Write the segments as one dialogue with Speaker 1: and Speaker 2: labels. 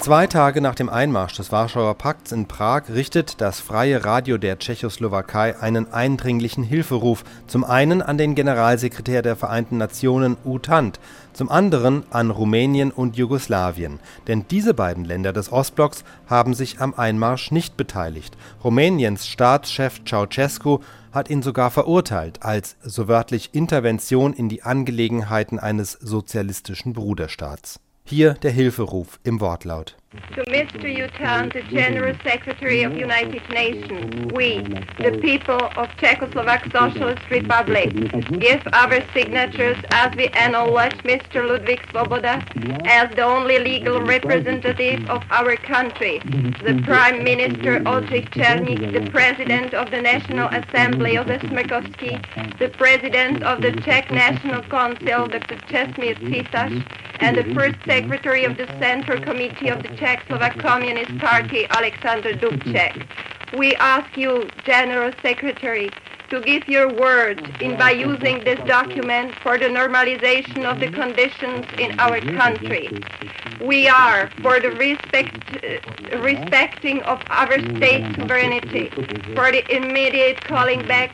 Speaker 1: Zwei Tage nach dem Einmarsch des Warschauer Pakts in Prag richtet das Freie Radio der Tschechoslowakei einen eindringlichen Hilferuf, zum einen an den Generalsekretär der Vereinten Nationen UTANT, zum anderen an Rumänien und Jugoslawien. Denn diese beiden Länder des Ostblocks haben sich am Einmarsch nicht beteiligt. Rumäniens Staatschef Ceausescu hat ihn sogar verurteilt als so wörtlich Intervention in die Angelegenheiten eines sozialistischen Bruderstaats. Hier der Hilferuf im Wortlaut.
Speaker 2: To Mr. U Thant, the General Secretary of United Nations, we, the people of Czechoslovak Socialist Republic, give our signatures as we acknowledge Mr. Ludwig Svoboda as the only legal representative of our country, the Prime Minister Oldřich Černík, the President of the National Assembly of the Smrkovský, the President of the Czech National Council, Dr. Čestmír Císař, and the First Secretary of the Central Committee of the Czechoslovak Communist Party, Alexander Dubček. We ask you, General Secretary, to give your word in by using this document for the normalization of the conditions in our country. We are for the respect, uh, respecting of our state sovereignty, for the immediate calling back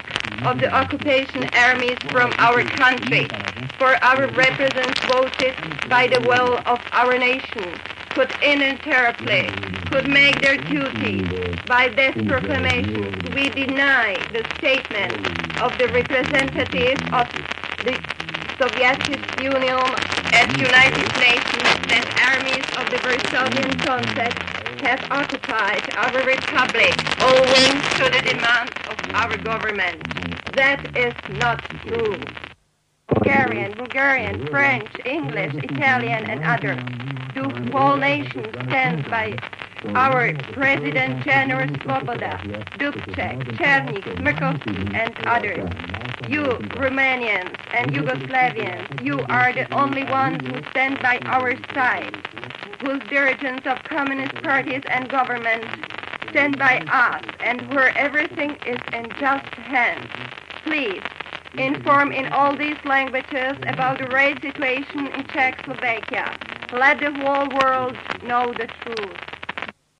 Speaker 2: of the occupation armies from our country, for our representatives voted by the will of our nation could ininterruptly could make their duty by this proclamation. We deny the statement of the representative of the Soviet Union and United Nations that armies of the Varsovian concept have occupied our republic owing to the demands of our government. That is not true. Bulgarian, Bulgarian, French, English, Italian, and others whole nations stand by our President General Svoboda, Dubček, Černík, Smrkovský, and others. You, Romanians and Yugoslavians, you are the only ones who stand by our side, whose dirigents of communist parties and governments stand by us, and where everything is in just hands. Please, inform in all these languages about the race situation in Czechoslovakia. Let the whole world know the truth.